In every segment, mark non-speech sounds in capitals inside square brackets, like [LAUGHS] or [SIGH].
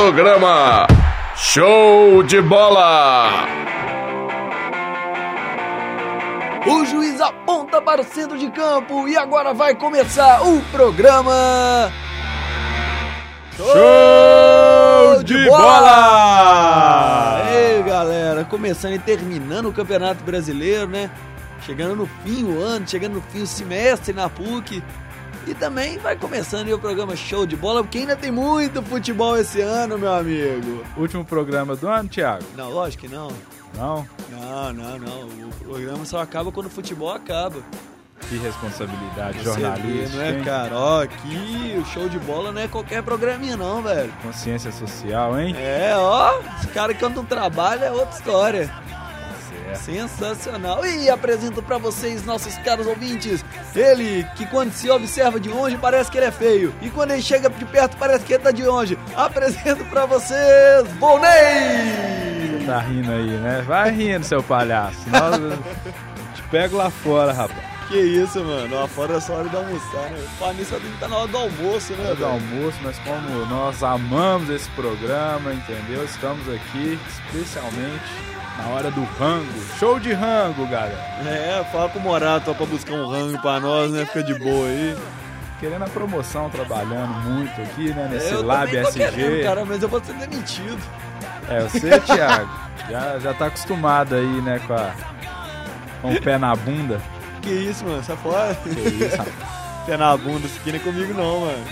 programa Show de Bola! O juiz aponta para o centro de campo e agora vai começar o programa. Show de bola! Ei, galera, começando e terminando o Campeonato Brasileiro, né? Chegando no fim o ano, chegando no fim o semestre na PUC. E também vai começando aí o programa Show de Bola, porque ainda tem muito futebol esse ano, meu amigo. Último programa do ano, Thiago? Não, lógico que não. Não? Não, não, não. O programa só acaba quando o futebol acaba. Que responsabilidade Você jornalística. vê, não é, cara? Ó, aqui o show de bola não é qualquer programinha, não, velho. Consciência social, hein? É, ó, os caras que andam trabalho é outra história. Certo. Sensacional. E apresento pra vocês, nossos caros ouvintes, ele que quando se observa de longe parece que ele é feio. E quando ele chega de perto parece que ele tá de longe. Apresento pra vocês, Volney! Tá rindo aí, né? Vai rindo, seu palhaço. Eu te pego lá fora, rapaz. Que isso, mano. Lá fora é só hora de almoçar, né? Mim só tem que estar na hora do almoço, né, Hora do almoço, mas como nós amamos esse programa, entendeu? Estamos aqui especialmente na hora do rango. Show de rango, galera. É, fala com o Morato ó, pra buscar um rango pra nós, né? Fica de boa aí. Querendo a promoção, trabalhando muito aqui, né? Nesse eu Lab SG. querendo, cara, mas eu vou ser demitido. É, você, [LAUGHS] Thiago, já, já tá acostumado aí, né, com, a, com o pé na bunda. Que isso, mano? Sai fora. Que isso. [LAUGHS] Pé na bunda, isso aqui não é comigo não, mano.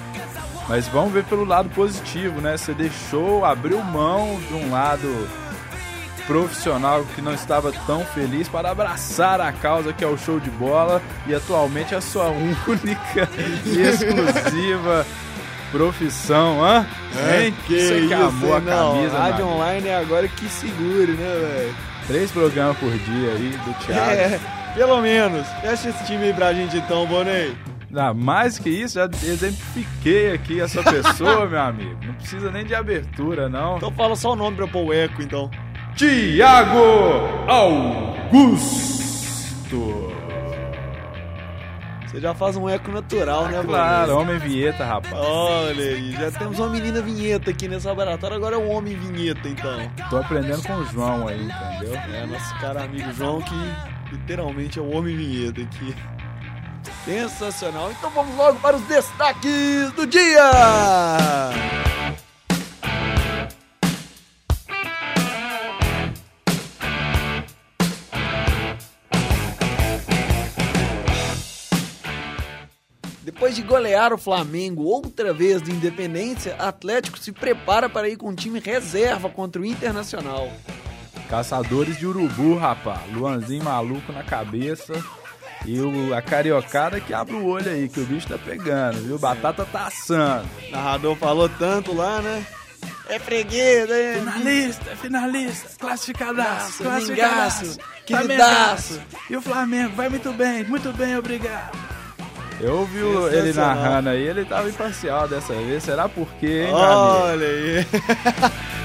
Mas vamos ver pelo lado positivo, né? Você deixou, abriu mão de um lado profissional que não estava tão feliz para abraçar a causa que é o show de bola e atualmente é a sua única [LAUGHS] e exclusiva profissão, hã? Hein? Você que amou a hein? não, camisa, Rádio online é agora que segure, né, velho? Três programas por dia aí do Thiago. É, pelo menos. Fecha esse time aí pra gente então, Bonei. Ah, mais que isso, já exemplifiquei aqui essa pessoa, [LAUGHS] meu amigo. Não precisa nem de abertura, não. Então fala só o nome pra eu pôr o eco, então. Tiago Augusto. Você já faz um eco natural, né, Claro, Bonei? homem vinheta, rapaz. Olha aí, já temos uma menina vinheta aqui nesse laboratório, agora é um homem vinheta, então. Tô aprendendo com o João aí, entendeu? É, nosso cara amigo João, que literalmente é o homem vinheta aqui. Sensacional. Então vamos logo para os destaques do dia! Depois de golear o Flamengo outra vez do Independência, Atlético se prepara para ir com o time reserva contra o Internacional. Caçadores de urubu, rapaz. Luanzinho maluco na cabeça. E o, a cariocada que abre o olho aí, que o bicho tá pegando, viu? Batata tá assando. O narrador falou tanto lá, né? É freguês, né? Finalista, finalista, classificadaço, classificadaço. Tá. Mengaço. E o Flamengo vai muito bem, muito bem, obrigado. Eu ouvi ele narrando aí, ele tava imparcial dessa vez. Será por quê, hein? Olha aí. [LAUGHS]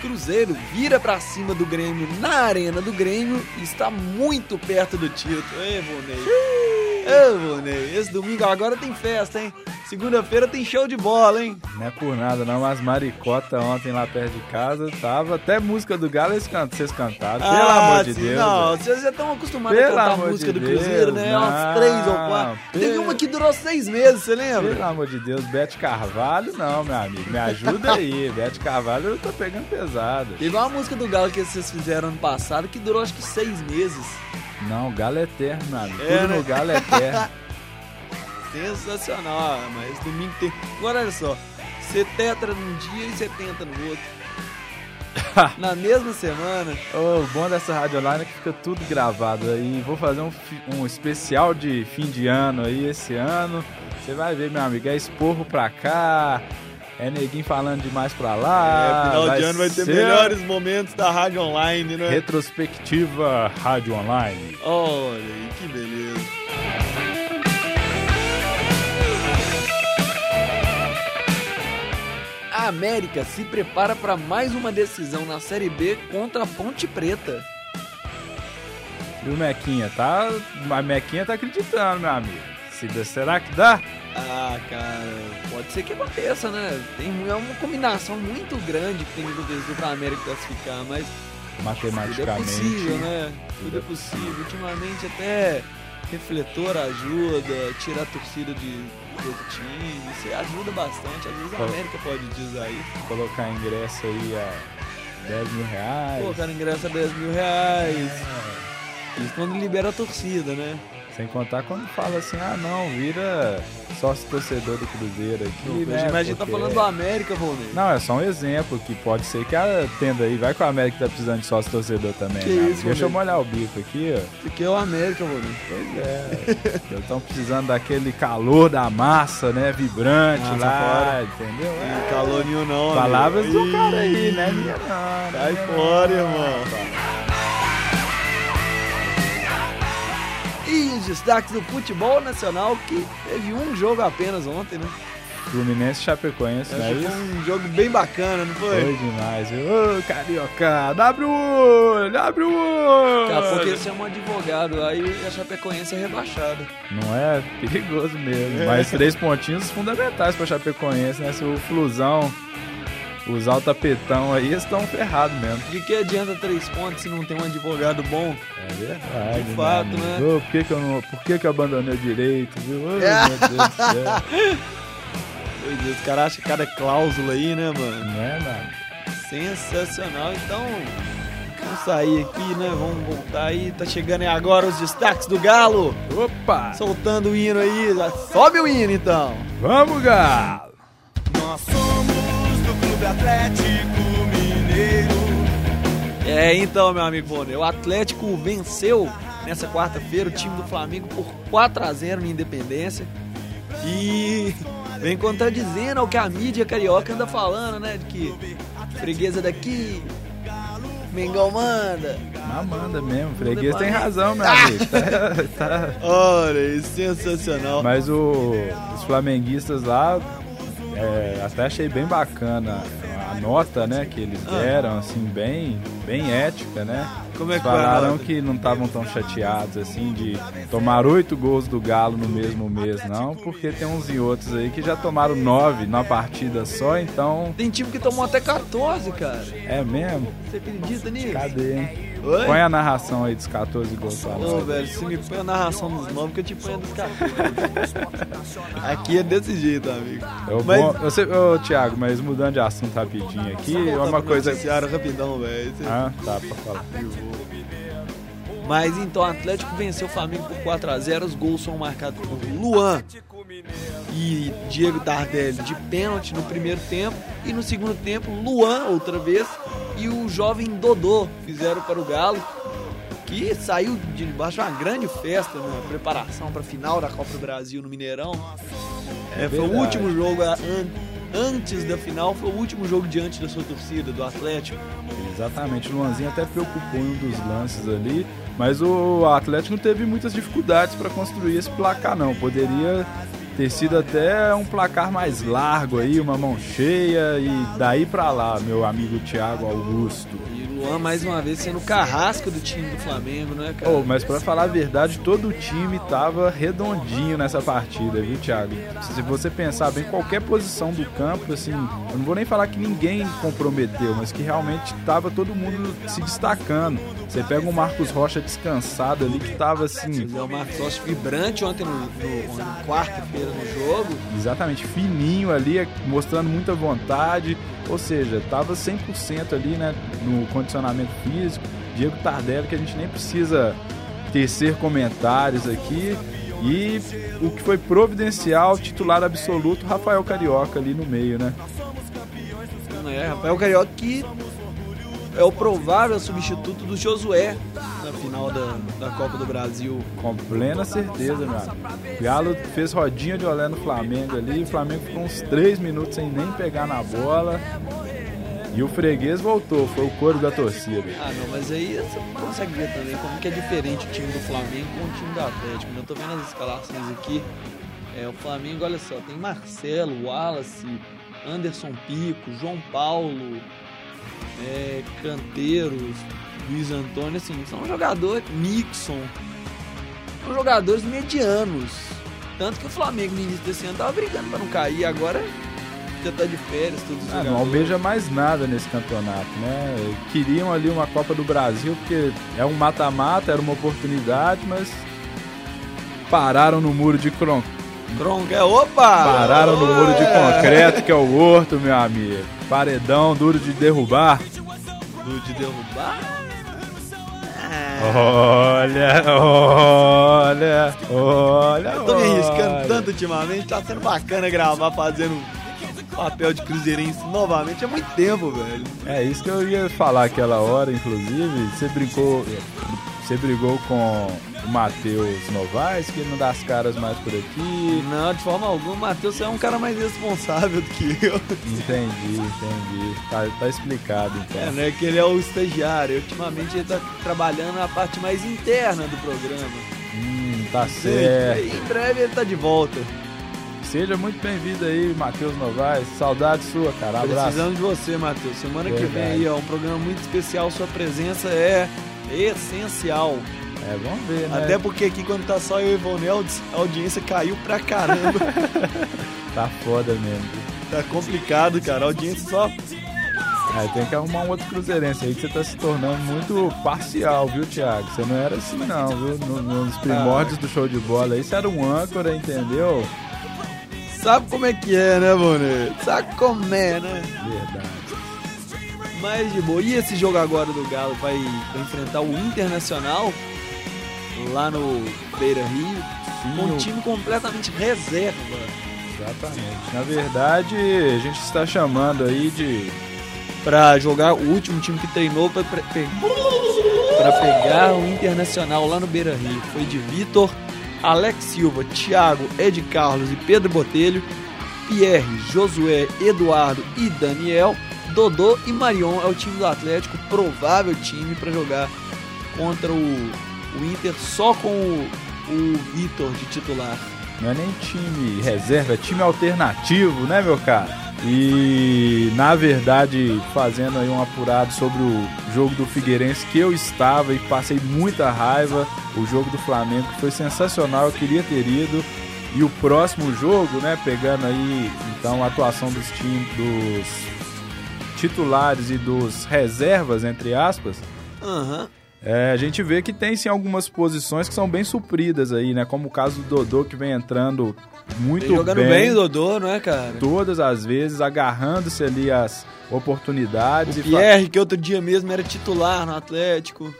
Cruzeiro vira pra cima do Grêmio na arena do Grêmio e está muito perto do título. Ei, Vonei. Vonei. Esse domingo agora tem festa, hein? Segunda-feira tem show de bola, hein? Não é por nada não, mas Maricota ontem lá perto de casa tava até música do Galo eles can- vocês cantaram. Pelo Ah, amor de sim, Deus. Não, vocês já estão acostumados Pelo a cantar a música de do Cruzeiro, Deus, né? não. Umas três ou quatro. Teve Pelo- uma que durou seis meses, você lembra? Pelo amor de Deus, Bete Carvalho não, meu amigo. Me ajuda aí. [LAUGHS] Bete Carvalho eu tô pegando pesado. Teve uma música do Galo que vocês fizeram ano passado que durou acho que seis meses. Não, Galo é eterno, amigo. É, Tudo né? no Galo é eterno. [LAUGHS] Sensacional, mas domingo tem. Agora olha só, você tetra num dia e você tenta no outro. [LAUGHS] Na mesma semana. O bom dessa rádio online é que fica tudo gravado aí. Vou fazer um, um especial de fim de ano aí esse ano. Você vai ver, meu amigo, é esporro pra cá, é neguinho falando demais pra lá. é, final de ano vai ter ser melhores momentos da rádio online, né? Retrospectiva Rádio Online. Olha aí, que beleza. A América se prepara para mais uma decisão na Série B contra a Ponte Preta. E o Mequinha, tá? A Mequinha tá acreditando, meu amigo. torcida. Será que dá? Ah, cara, pode ser que aconteça, né? Tem, é uma combinação muito grande que tem que acontecer pra América classificar, mas tudo é Matematicamente. possível, né? Tudo é possível. Ultimamente até refletor ajuda, tirar a torcida de outro time, isso ajuda bastante. Às vezes a. América pode dizer isso. Colocar ingresso aí a 10 mil reais. Pô, o cara ingressa 10 mil reais. Isso quando libera a torcida, né? Sem contar quando fala assim, ah não, vira sócio torcedor do Cruzeiro aqui. Não, né? mas a gente tá falando do América, Volney. Não, é só um exemplo que pode ser que a tenda aí, vai que o América tá precisando de sócio torcedor também. Que né? isso, Deixa eu molhar o bico aqui, ó. Isso aqui é o América, Volney. Pois é. Eles estão precisando daquele calor da massa, né? Vibrante Massa lá, entendeu? Não É. calor nenhum não, Palavras amigo. do cara aí, né? Minha não. Sai minha fora, irmão. Destaques do futebol nacional, que teve um jogo apenas ontem, né? Fluminense Chapecoense, é isso? foi um jogo bem bacana, não foi? Foi demais, viu? Ô, carioca, abre o olho, abre o olho! Daqui a pouco eles chamam um advogado, aí a Chapecoense é rebaixada. Não é perigoso mesmo. Mas três pontinhos fundamentais pra Chapecoense, né? Se o Flusão usar o tapetão aí, eles estão ferrados mesmo. De que adianta três pontos se não tem um advogado bom? É verdade. De fato, meu né? amigo. Ô, por que, que eu não. Por que, que eu abandonei o direito, viu? É. meu [LAUGHS] Deus do céu. Pois é, os caras acham cada cláusula aí, né, mano? Não é, mano? Sensacional. Então, vamos sair aqui, né? Vamos voltar aí. Tá chegando aí agora os destaques do Galo. Opa! Soltando o hino aí. Sobe o hino, então. Vamos, Galo! Nós somos Atlético Mineiro. É, então, meu amigo Bonner, o Atlético venceu nessa quarta-feira o time do Flamengo por 4 a 0 na Independência. E vem contradizendo ao que a mídia carioca anda falando, né? De que freguesa daqui, Mengão manda. Mas manda mesmo, freguês Manda tem razão, meu amigo. Tá- tá, [LAUGHS] Olha, é sensacional. Mas o- os flamenguistas lá, é, até achei bem bacana a nota, né, que eles Ah. deram, assim, bem, bem ética, né? Como é que falaram que não estavam tão chateados, assim, de tomar oito gols do Galo no mesmo mês, não, porque tem uns e outros aí que já tomaram nove numa partida só, então Tem time que tomou até 14, cara. é mesmo? Você acredita nisso? Cadê, hein? Oi? Põe a narração aí dos 14 gols nós. velho, se me põe a narração dos nomes que eu te ponho dos 14. [LAUGHS] Aqui é desse jeito, amigo. É o Mas- bom, eu sei, ô, Thiago, mas mudando de assunto rapidinho aqui, é uma coisa... Noticiário rapidão, velho. Ah, tá, pra falar. Mas então, o Atlético venceu o Flamengo por 4x0. Os gols são marcados por Luan e Diego Tardelli de pênalti no primeiro tempo. E no segundo tempo, Luan outra vez e o jovem Dodô fizeram para o Galo. Que saiu de baixo de uma grande festa na preparação para a final da Copa do Brasil no Mineirão. É, foi o último jogo an- antes da final, foi o último jogo diante da sua torcida, do Atlético. Exatamente, o Luanzinho até preocupou em um dos lances ali, mas o Atlético não teve muitas dificuldades para construir esse placar não. Poderia ter sido até um placar mais largo aí, uma mão cheia e daí pra lá, meu amigo Thiago Augusto. Luan, mais uma vez, sendo o carrasco do time do Flamengo, né, cara? Oh, mas pra falar a verdade, todo o time tava redondinho nessa partida, viu, Thiago? Se você pensar bem, qualquer posição do campo, assim, eu não vou nem falar que ninguém comprometeu, mas que realmente tava todo mundo se destacando. Você pega o Marcos Rocha descansado ali, que tava assim, O Marcos Rocha vibrante ontem no, no- na quarta-feira no jogo. exatamente fininho ali, mostrando muita vontade, ou seja, tava 100% ali, né, no condicionamento físico. Diego Tardelli, que a gente nem precisa tecer comentários aqui. E o que foi providencial, titular absoluto, Rafael Carioca ali no meio, né? É, Rafael Carioca que é o provável substituto do Josué na final da, da Copa do Brasil. Com plena certeza, meu amigo. Galo fez rodinha de olé no Flamengo ali, o Flamengo ficou uns 3 minutos sem nem pegar na bola. E o freguês voltou, foi o coro da torcida. Ah, não, mas aí você consegue ver também como que é diferente o time do Flamengo com o time do Atlético. né? Eu tô vendo as escalações aqui. É, o Flamengo, olha só, tem Marcelo, Wallace, Anderson Pico, João Paulo, é, Canteiros, Luiz Antônio, assim, são jogadores, Nixon, são jogadores medianos. Tanto que o Flamengo no início desse ano tava brigando pra não cair, agora já tá de férias, tudo Ah, não almeja mais nada nesse campeonato, né? Queriam ali uma Copa do Brasil, porque é um mata-mata, era uma oportunidade, mas pararam no muro de Bronca, é, opa! pararam no muro de É. concreto, que é o Horto, meu amigo. Paredão duro de derrubar. Do de derrubar? Olha, olha, olha. Eu tô me arriscando olha. tanto ultimamente, tá sendo bacana gravar fazendo papel de cruzeirense novamente há muito tempo, velho. É isso que eu ia falar aquela hora, inclusive. Você brincou, você brigou com o Matheus Novaes, que ele não dá as caras mais por aqui. Não, de forma alguma, o Matheus é um cara mais responsável do que eu. Entendi, entendi. Tá, tá explicado então. É, né? Que ele é o estagiário. Ultimamente ele tá trabalhando na parte mais interna do programa. Hum, tá E certo. em breve ele tá de volta. Seja muito bem-vindo aí, Matheus Novaes. Saudade sua, cara. Abraço. Precisamos de você, Matheus. Semana que vem Verdade. aí, ó, um programa muito especial. Sua presença é essencial. É, vamos ver, né? Até porque aqui quando tá só eu e o Ivonel, a audiência caiu pra caramba. [LAUGHS] Tá foda mesmo. tá complicado, cara. A audiência só. Aí tem que arrumar um outro cruzeirense aí que você tá se tornando muito parcial, viu, Thiago? Você não era assim não, viu? No- nos primórdios do show de bola aí, você era um âncora, entendeu? Sabe como é que é, né, Bonet? Sabe como é, né? Verdade. Mas de boa. E esse jogo agora do Galo vai, enfrentar o Internacional lá no Beira Rio com um o- time completamente reserva. Exatamente. Na verdade, a gente está chamando aí de. Pra jogar o último time que treinou pra pegar o Internacional lá no Beira Rio. Foi de Vitor, Alex Silva, Thiago, Ed Carlos e Pedro Botelho, Pierre, Josué, Eduardo e Daniel, Dodô e Marion é o time do Atlético, provável time pra jogar contra o, o Inter só com o, o Vitor de titular. Não é nem time reserva, é time alternativo, né, meu cara? E na verdade, fazendo aí um apurado sobre o jogo do Figueirense que eu estava e passei muita raiva, o jogo do Flamengo que foi sensacional, eu queria ter ido. E o próximo jogo, né, pegando aí então a atuação dos times dos titulares e dos reservas, entre aspas, Aham. é, a gente vê que tem sim algumas posições que são bem supridas aí, né? Como o caso do Dodô que vem entrando muito Vem jogando bem, o Dodô, não é, cara? todas as vezes, agarrando-se ali as oportunidades O e Pierre, que outro dia mesmo era titular no Atlético.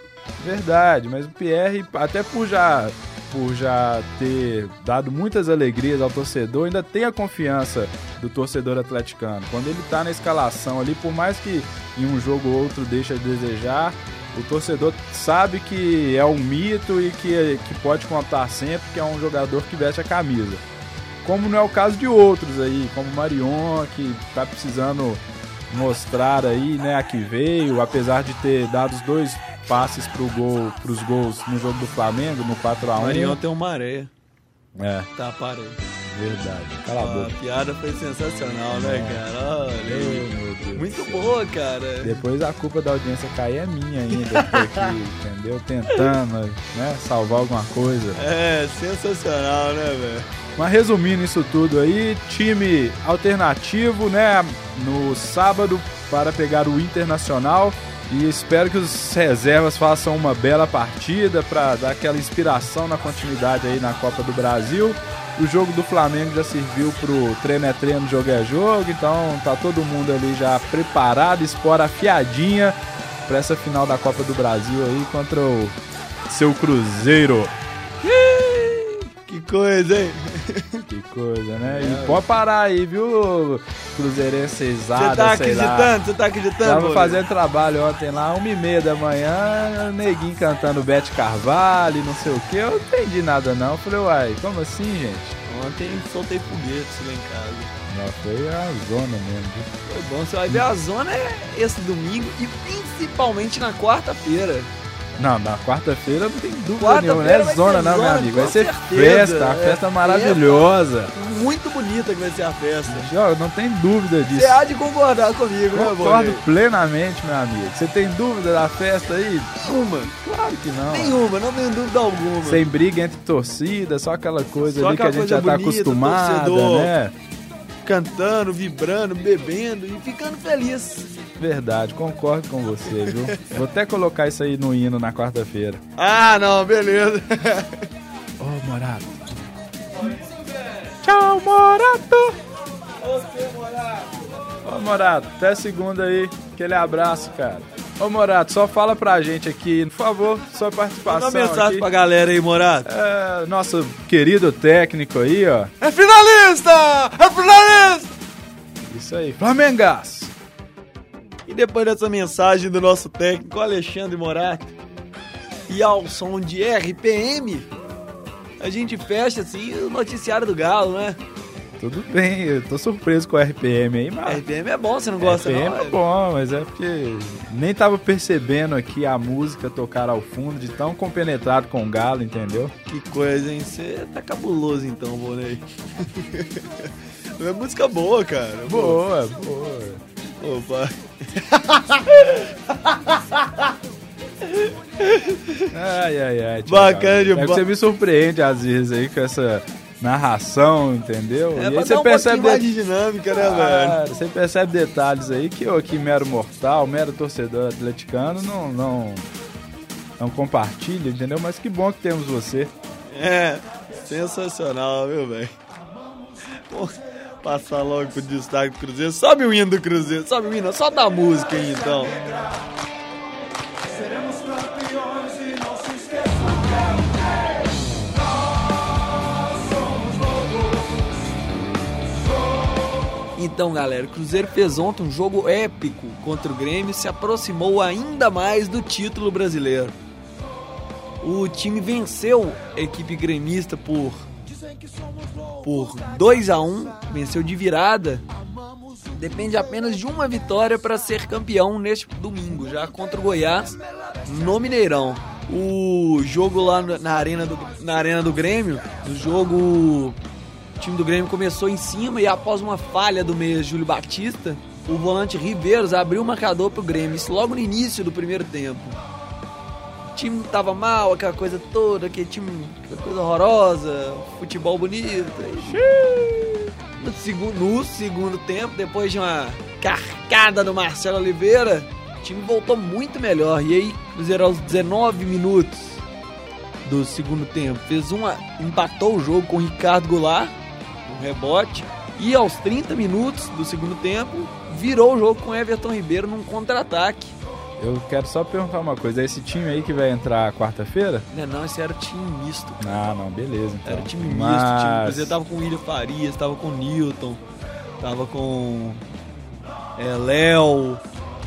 Verdade, mas o Pierre, até por já, por já ter dado muitas alegrias ao torcedor, ainda tem a confiança do torcedor atleticano. Quando ele tá na escalação ali, por mais que em um jogo ou outro deixe a desejar, o torcedor sabe que é um mito e que, que pode contar sempre que é um jogador que veste a camisa. Como não é o caso de outros aí, como o Marion, que tá precisando mostrar aí, né, a que veio, apesar de ter dado os dois passes pro gol, pros gols no jogo do Flamengo, no 4 a 1 Marion tem uma areia. É, Tá, parei. Verdade. Cala a a boca. piada foi sensacional, né, cara? Olha. Ei, meu Deus. Muito boa, cara. Depois a culpa da audiência cair é minha ainda, aqui, [LAUGHS] entendeu? Tentando, né, salvar alguma coisa. É, sensacional, né, velho? Mas resumindo isso tudo aí, time alternativo, né, no sábado para pegar o Internacional e espero que os reservas façam uma bela partida para dar aquela inspiração na continuidade aí na Copa do Brasil. O jogo do Flamengo já serviu pro treino é treino, jogo é jogo, então tá todo mundo ali já preparado, espora afiadinha para essa final da Copa do Brasil aí contra o seu Cruzeiro. Que coisa, hein? [LAUGHS] Que coisa, né? É, e pode parar aí, viu, Cruzeirense Você Cesada, tá acreditando? Você tá acreditando? Tava fazendo trabalho ontem lá, uma e meia da manhã, o neguinho cantando Bete Carvalho, não sei o que. Eu não entendi nada não. Eu falei, uai, como assim, gente? Ontem soltei foguetes lá em casa. Não, foi a zona mesmo. viu? Foi bom, você vai ver a zona é esse domingo e principalmente na quarta-feira. Não, na quarta-feira não tem dúvida Quarta-feira nenhuma. Não é vai zona, não, meu zona, amigo. Vai ser certeza. festa, uma É festa maravilhosa. Muito bonita que vai ser a festa. Ó, Não tem dúvida disso. Você há de concordar comigo, né, Concordo Bonner? plenamente, meu amigo. Você tem dúvida da festa aí? Nenhuma. Claro que não. Nenhuma, não tenho dúvida alguma. Sem briga entre torcida, só aquela coisa Só ali que a gente já tá bonita, acostumada, torcedor. né? Cantando, vibrando, bebendo e ficando feliz. Verdade, concordo com você, viu? [LAUGHS] Vou até colocar isso aí no hino na quarta-feira. Ah, não, beleza. Ô, Morato. Tchau, Morato! Ô, Morato, até segunda aí. Aquele abraço, cara. Ô, Morato, só fala pra gente aqui, por favor, sua Manda participação uma mensagem aqui. pra galera aí, Morato. É, nosso querido técnico aí, ó. É finalista! É finalista! Isso aí. Flamengas! E depois dessa mensagem do nosso técnico Alexandre Morato e ao som de RPM, a gente fecha assim o noticiário do Galo, né? Tudo bem, eu tô surpreso com o RPM aí, mas... RPM é bom, você não gosta RPM não? é bom, mas é porque nem tava percebendo aqui a música tocar ao fundo, de tão compenetrado com o Galo, entendeu? Que coisa, hein? Você tá cabuloso então, Bonei. [LAUGHS] é música boa, cara. Boa, boa. Opa. Ai, ai, ai. Thiago. Bacana É que demais. você me surpreende às vezes aí com essa narração, entendeu? É e aí você um percebe. de dinâmica, né, velho? Cara, você percebe detalhes aí que eu aqui, mero mortal, mero torcedor atleticano, não, não, não compartilho, entendeu? Mas que bom que temos você. É, sensacional, viu, velho? Passar logo pro destaque do Cruzeiro. Sobe o hino do Cruzeiro, sobe o hino, só da música aí então. Então, galera, o Cruzeiro fez ontem um jogo épico contra o Grêmio e se aproximou ainda mais do título brasileiro. O time venceu a equipe gremista por por 2 a 1, venceu de virada. Depende apenas de uma vitória para ser campeão neste domingo, já contra o Goiás no Mineirão. O jogo lá na- na arena do, na arena do Grêmio, o jogo o time do Grêmio começou em cima e após uma falha do meia Júlio Batista, o volante Riveiros abriu o marcador pro Grêmio, isso logo no início do primeiro tempo. O time tava mal, aquela coisa toda, aquele time, aquela coisa horrorosa, futebol bonito. No segundo, no segundo tempo, depois de uma carcada do Marcelo Oliveira, o time voltou muito melhor. E aí, Cruzeiro aos 19 minutos do segundo tempo, fez uma. empatou o jogo com o Ricardo Goulart, um rebote. E aos 30 minutos do segundo tempo, virou o jogo com Everton Ribeiro num contra-ataque. Eu quero só perguntar uma coisa, é esse time aí que vai entrar quarta-feira? Não, não, esse era o time misto. Ah, não, beleza. Então. Era o time misto, Mas... o time Cruzeiro tava com o William Farias, tava com o Newton, tava com é, Léo,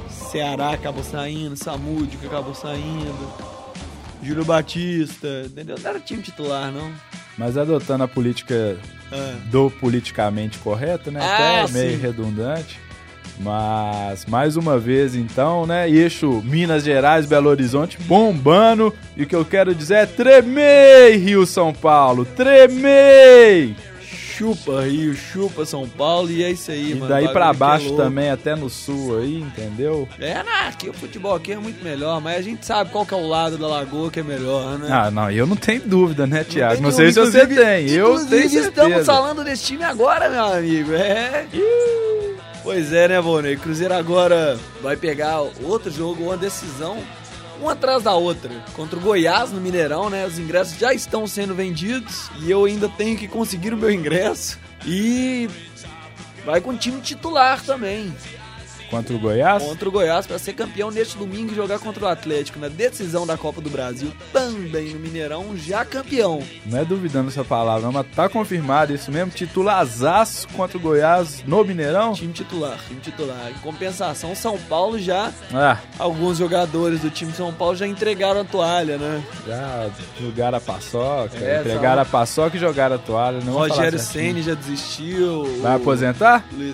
Ceará acabou saindo, Samúdio que acabou saindo, Júlio Batista, entendeu? Não era time titular, não. Mas adotando a política É. do politicamente correto, né? Ah, Até meio sim. redundante. Mas, mais uma vez, então, né? Eixo Minas Gerais, Belo Horizonte bombando. E o que eu quero dizer é tremei, Rio São Paulo. Tremei! Chupa Rio, chupa São Paulo e é isso aí, E mano. daí pra bagulho aqui é baixo louco. também, até no sul aí, entendeu? É, não, aqui o futebol aqui é muito melhor, mas a gente sabe qual que é o lado da lagoa que é melhor, né? Ah, não, eu não tenho dúvida, né, Tiago? Não, tem sei se você tem. Eu tenho estamos falando desse time agora, meu amigo. É. Pois é, né, Bonner? Cruzeiro agora vai pegar outro jogo, uma decisão, uma atrás da outra. Contra o Goiás no Mineirão, né? Os ingressos já estão sendo vendidos e eu ainda tenho que conseguir o meu ingresso. E vai com o time titular também. Contra o Goiás? Contra o Goiás para ser campeão neste domingo e jogar contra o Atlético na decisão da Copa do Brasil também no Mineirão, já campeão. Não é duvidando essa palavra, mas tá confirmado isso mesmo. Titulazaço contra o Goiás no Mineirão? Time titular, time titular. Em compensação, São Paulo já. Ah, Alguns jogadores do time São Paulo já entregaram a toalha, né? já jogaram a paçoca, É, entregaram a paçoca e jogaram a toalha. Não Rogério. Ceni já desistiu. Vai aposentar? Não.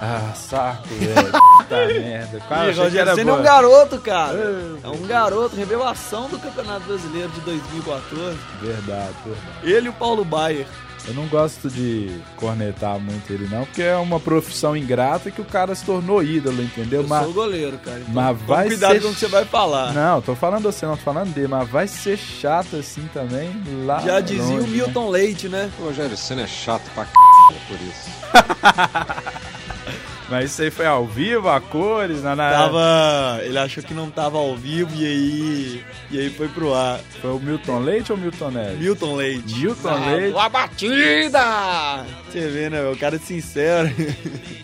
Ah, saco, velho. Puta [LAUGHS] merda. Cara, Ih, Rogério Senna é um garoto, cara. É um garoto, revelação do Campeonato Brasileiro de 2014. Verdade, verdade. Ele e o Paulo Baier. Eu não gosto de cornetar muito ele não, porque é uma profissão ingrata que o cara se tornou ídolo, entendeu? Eu Mas, sou o goleiro, cara. Então, mas vai cuidado ser com o que você vai falar. Não, tô falando você, não tô falando dele, mas vai ser chato assim também lá Já dizia longe, o Milton Leite, né? O Rogério Senna é chato pra c... por isso. [LAUGHS] Mas isso aí foi ao vivo, a cores, na, na... Tava. Ele achou que não tava ao vivo e aí. E aí foi pro ar. Foi o Milton Leite ou Milton Neves? Milton Leite. Milton Ah, Leite. A batida! Você vê, né? O cara é sincero.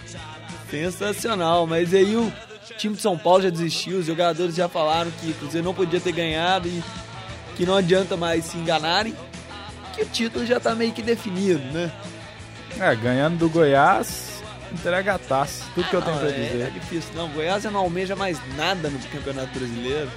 [LAUGHS] Sensacional. Mas aí o time de São Paulo já desistiu. Os jogadores já falaram que o Cruzeiro não podia ter ganhado e que não adianta mais se enganarem. Que o título já tá meio que definido, né? É, ganhando do Goiás, entrega a taça. Tudo que eu tenho Não, pra é, é dizer. difícil. Não, Goiás já não almeja mais nada no Campeonato Brasileiro.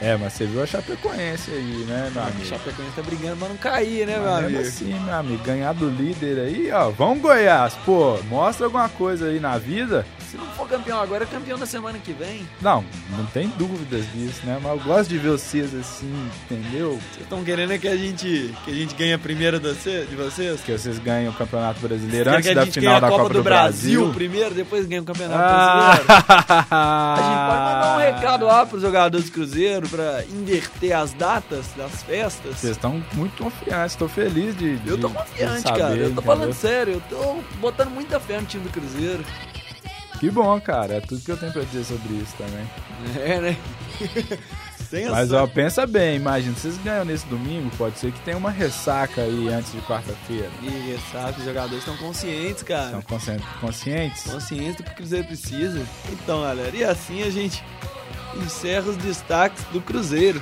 É, mas você viu a Chapecoense aí, né, meu O amigo? Chapecoense tá brigando pra não cair, né, meu Mas mesmo amigo? assim, meu amigo, ganhar do líder aí, ó. Vamos Goiás, pô, mostra alguma coisa aí na vida. Se não for campeão agora, é campeão na semana que vem. Não, não tem dúvidas disso, né? Mas eu gosto de ver vocês assim, entendeu? Vocês estão querendo é que a gente que a gente ganhe a primeira de você- de vocês? Que vocês ganham o Campeonato Brasileiro antes a da final a da Copa, do, Brasil, Brasil. primeiro, depois ganha o Campeonato Brasileiro? Ah, A gente pode mandar um recado lá pros jogadores do Cruzeiro pra inverter as datas das festas. Vocês estão muito confiantes, tô feliz de. Eu tô de- confiante, de saber, cara. Eu tô entendeu? falando sério. Eu tô botando muita fé no time do Cruzeiro. Que bom, cara. É tudo que eu tenho pra dizer sobre isso também. É, né? [LAUGHS] Mas ó, pensa bem, imagina, vocês ganham nesse domingo, pode ser que tenha uma ressaca aí antes de quarta-feira. E sabe, os jogadores estão conscientes, cara. Estão consci- conscientes? Conscientes do que o Cruzeiro precisa. Então, galera, e assim a gente encerra os destaques do Cruzeiro.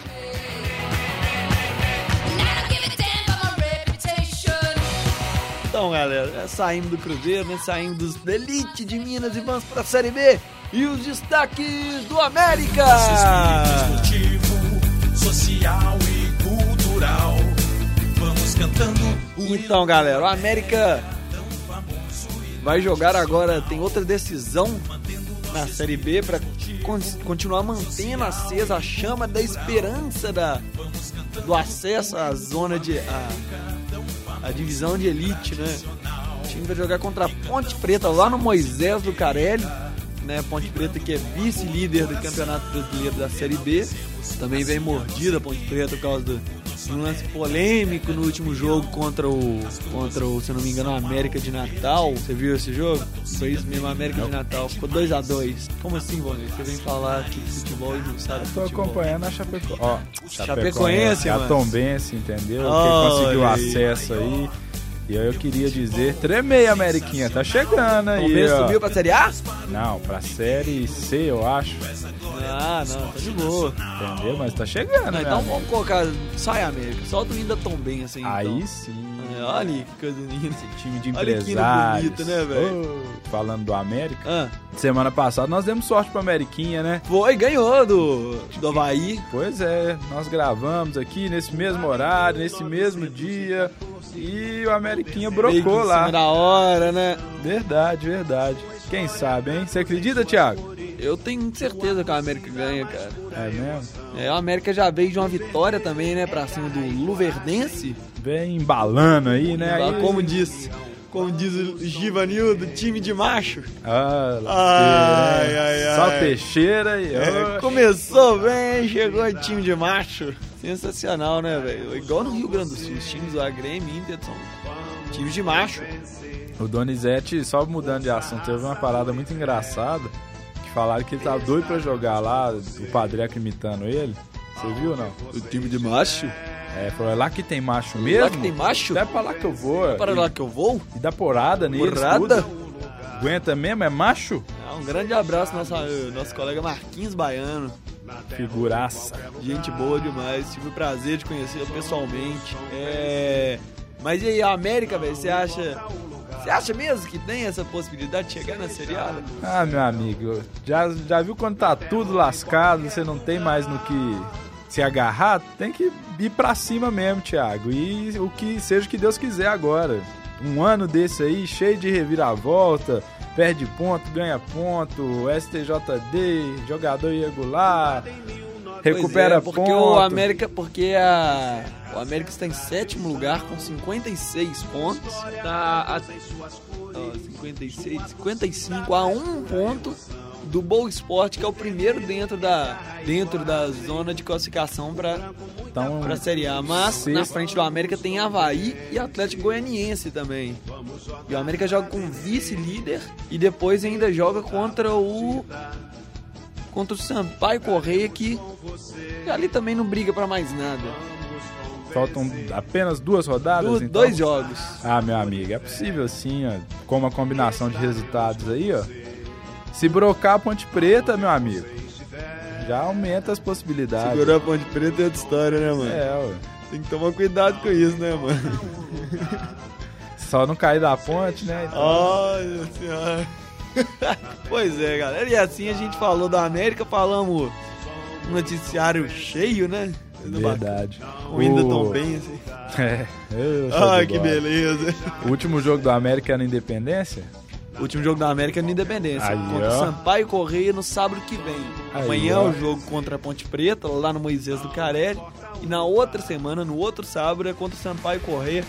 Então, galera, é, saímos do Cruzeiro, né? Saímos dos da Elite de Minas e vamos pra Série B. E os destaques do América! Social e cultural. Vamos cantando Então, galera, o América vai jogar agora, tem outra decisão na Série B para continuar mantendo acesa a chama da esperança da, do acesso à zona de a, a divisão de elite, né? O time vai jogar contra a Ponte Preta lá no Moisés do Carelli, né? Ponte Preta que é vice-líder do Campeonato Brasileiro da Série B. Também vem mordida a Ponte Preta por causa do, um lance polêmico no último jogo contra o, contra o, se eu não me engano, o América de Natal. Você viu esse jogo? Foi isso mesmo, América de Natal. Ficou 2x2. Como assim, Bonner? Você vem falar aqui de futebol e não sabe Tô futebol. acompanhando a Chapeco... Ó, Chapecoense, a mano. Tombense, entendeu? Olha que conseguiu aí. acesso aí. E aí eu queria dizer, tremei, Ameriquinha, tá chegando aí, Palmeiras subiu pra Série A? Não, pra Série C, eu acho, Ah, não, tá de boa. entendeu? Mas tá chegando, né? então vamos colocar. Sai América, solta o hino da Tom bem assim. então. Aí sim. É, olha aí que coisa linda. Time de Olha que empresários. bonito, né, velho? Ô, falando do América. Ah, Semana passada nós demos sorte pro Ameriquinha, né? foi, ganhou do, do Havaí. Pois é, nós gravamos aqui nesse mesmo horário, nesse mesmo dia. E o Ameriquinha brocou lá. da hora, né? Verdade, verdade. Quem sabe, hein? Você acredita, Thiago? Eu tenho certeza que a América ganha, cara. É mesmo? É, a América já veio de uma vitória também, né? Pra cima do Luverdense. Vem embalando aí, né? Aí... Como diz, como diz o Givanildo, time de macho. Ah, Ai, ai, ai. Só peixeira e... É, começou bem, chegou o time de macho. Sensacional, né, velho? Igual no Rio Grande do Sul, os times do Grêmio e Inter são times de macho. O Donizete, só mudando de assunto, teve uma parada muito engraçada. Que falaram que ele tá doido pra jogar lá, o Padreco imitando ele. Você viu ou não? O time de macho? É, falou, é lá que tem macho mesmo? Lá que tem macho? É pra lá que eu vou. Para e, lá que eu vou? E dá porrada neles, Porrada? tudo. Aguenta mesmo? É macho? Ah, um grande abraço nosso, nosso colega Marquinhos Baiano. Figuraça. Gente boa demais, tive o prazer de conhecê-lo pessoalmente. É... Mas e aí, a América, velho, você acha. Você acha mesmo que tem essa possibilidade de chegar na Série A? Ah, meu amigo, já, já viu quando tá tudo lascado, você não tem mais no que se agarrar? Tem que ir pra cima mesmo, Thiago. E o que seja o que Deus quiser agora. Um ano desse aí, cheio de reviravolta, perde ponto, ganha ponto, STJD, jogador irregular, recupera é, porque ponto. o América, porque a o América está em sétimo lugar com 56 pontos. Tá a ó, 56, 55 a um ponto do Boa Esporte, que é o primeiro dentro da dentro da zona de classificação para Então, a Série A. Mas Sexto. na frente do América tem Havaí e Atlético Goianiense também. E o América joga com vice-líder e depois ainda joga contra o contra o Sampaio Correia que ali também não briga para mais nada. faltam apenas duas rodadas, Du- então. Dois jogos. Ah, meu amigo, é possível sim, ó, com uma combinação de resultados aí, ó. Se brocar a Ponte Preta, meu amigo, já aumenta as possibilidades. Segurar a Ponte Preta é outra história, né, mano? É, ué. Tem que tomar cuidado com isso, né, mano? [LAUGHS] Só não cair da ponte, né? Então, Olha senhora. [LAUGHS] pois é, galera. E assim a gente falou da América, falamos um noticiário cheio, né? verdade. O ainda tão bem, assim. [LAUGHS] É, de que bola. beleza. O último jogo do América era na Independência? Último jogo da América é no Independência. Aí, contra ó. o Sampaio Correia no sábado que vem. Aí, Amanhã ó. é o jogo contra a Ponte Preta, lá no Moisés do Carelli. E na outra semana, no outro sábado, é contra o Sampaio Correia,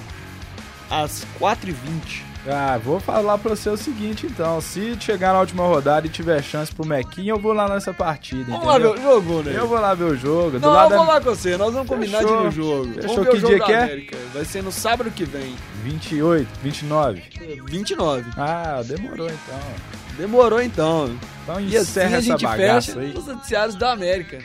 às 4h20. Ah, vou falar pra você o seguinte, então. Se chegar na última rodada e tiver chance pro Mequinha, eu vou lá nessa partida, Vamos lá ver entendeu? o jogo, né? Eu vou lá ver o jogo. Não, eu vou da lá com você, nós vamos combinar de ir no Fechou. jogo. Fechou. Vamos ver Que o jogo dia que é? América. Vai ser no sábado que vem, 28, 29. 29. Ah, demorou então. Demorou então. Então E assim encerra a essa gente bagaça fecha aí. os noticiários da América.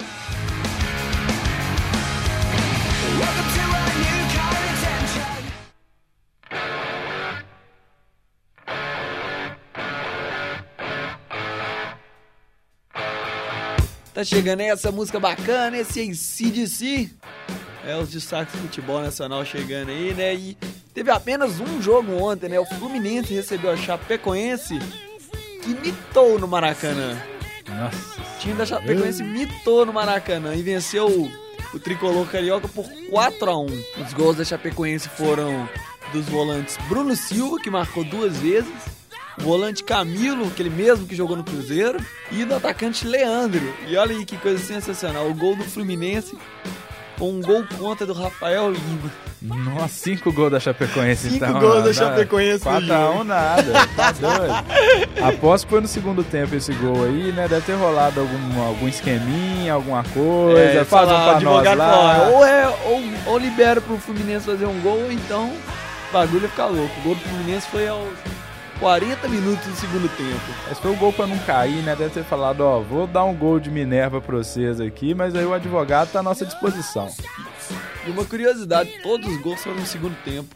Tá chegando aí essa música bacana, esse ACDC. É, os destaques do futebol nacional chegando aí, né? E teve apenas um jogo ontem, né? O Fluminense recebeu a Chapecoense, que mitou no Maracanã. Nossa. O time da Chapecoense mitou no Maracanã e venceu o, o tricolor carioca por 4 a 1 Os gols da Chapecoense foram dos volantes Bruno Silva, que marcou duas vezes, volante Camilo, aquele mesmo que jogou no Cruzeiro, e do atacante Leandro. E olha aí que coisa sensacional, o gol do Fluminense com um gol contra do Rafael Lima. Nossa, cinco gols da Chapecoense Cinco então. gols da Dá Chapecoense no 4 a jogo. 1 nada. Tá [LAUGHS] doido. Aposto que foi no segundo tempo esse gol aí, né? Deve ter rolado algum, algum esqueminha, alguma coisa. É, Faz um falar, pra nós lá. ou, é, ou, ou libera pro Fluminense fazer um gol, ou então o bagulho vai ficar louco. O gol do Fluminense foi aos 40 minutos do segundo tempo. Esse foi o gol pra não cair, né? Deve ter falado, ó, vou dar um gol de Minerva pra vocês aqui, mas aí o advogado tá à nossa disposição. E uma curiosidade, todos os gols foram no segundo tempo.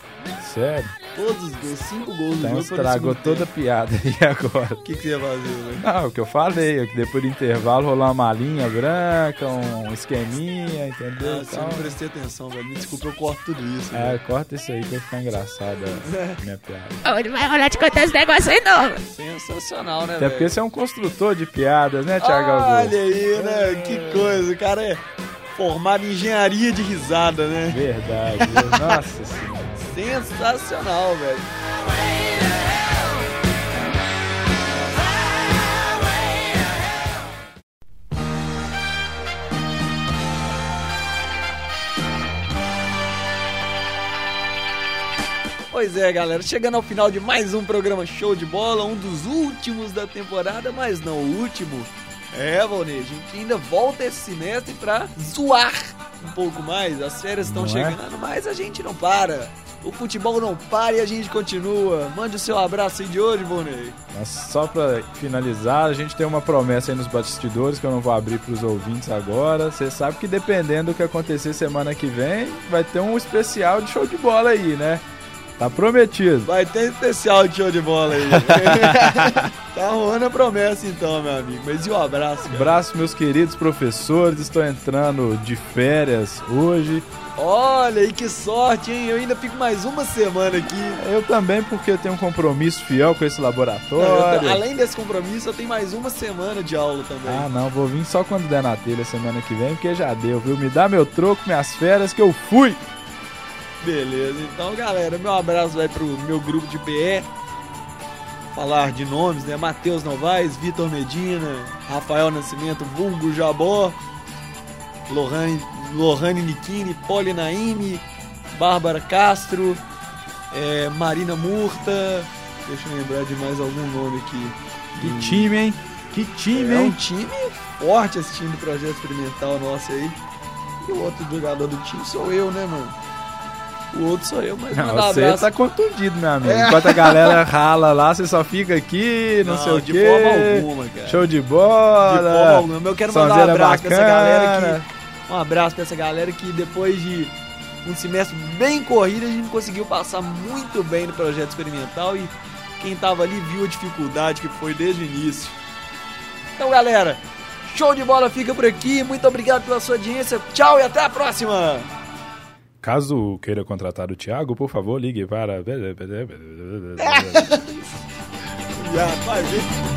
Sério? Todos os gols, cinco gols do Então jogo foram no estragou toda a piada aí agora. O que, que você ia fazer, velho? Não, o que eu falei, é que depois do intervalo rolar uma malinha branca, um esqueminha, entendeu? Ah, você Então, não prestei atenção, velho. Me desculpa, eu corto tudo isso. é, velho. corta isso aí que vai ficar engraçado a minha piada. Onde vai rolar de contar esse negócio aí, não? Sensacional, né, Até porque velho? você é um construtor de piadas, né, Thiago Augusto? Olha aí, né? Que coisa. O cara é formado em engenharia de risada, né? Verdade, [LAUGHS] nossa senhora. Sensacional, velho. Pois é, galera, chegando ao final de mais um programa Show de Bola, um dos últimos da temporada, mas não o último. É, Valnei, a gente ainda volta esse semestre pra zoar um pouco mais. As férias estão é? chegando, mas a gente não para. O futebol não para e a gente continua. Mande o seu abraço aí de hoje, Valnei. Mas só pra finalizar, a gente tem uma promessa aí nos bastidores que eu não vou abrir pros ouvintes agora. Você sabe que dependendo do que acontecer semana que vem, vai ter um especial de show de bola aí, né? Tá prometido. Vai ter especial de show de bola aí. [LAUGHS] tá rolando a promessa então, meu amigo. Mas e o abraço, cara? Abraço, meus queridos professores. Estou entrando de férias hoje. Olha aí que sorte, hein? Eu ainda fico mais uma semana aqui. Eu também, porque eu tenho um compromisso fiel com esse Não, laboratório. tô- além desse compromisso, eu tenho mais uma semana de aula também. Ah, não, vou vir só quando der na telha semana que vem, porque já deu, viu? Me dá meu troco, minhas férias, que eu fui! Beleza, então galera, meu abraço vai pro meu grupo de BR. falar de nomes, né? Matheus Novaes, Vitor Medina, Rafael Nascimento, Vulgo Jabó, Lohane, Lohane Nikini, Poli Naime, Bárbara Castro, é, Marina Murta. Deixa eu lembrar de mais algum nome aqui. Que time, hein? Que time, É um hein? time forte esse time do projeto experimental nosso aí. E o outro jogador do time sou eu, né, mano? O outro sou eu, mas Não, você abraço. tá contundido, meu amigo. É. Enquanto a galera [LAUGHS] rala lá, você só fica aqui, não, sei o de quê. forma alguma, cara. Show de De bola. forma alguma. Eu quero mandar um abraço pra essa bacana. galera aqui. Um abraço pra essa galera que depois de um semestre bem corrido, a gente conseguiu passar muito bem no projeto experimental e quem tava ali viu a dificuldade que foi desde o início. Então, galera, show de bola fica por aqui. Muito obrigado pela sua audiência. Tchau e até a próxima! Caso queira contratar o Thiago, por favor, ligue para. [LAUGHS]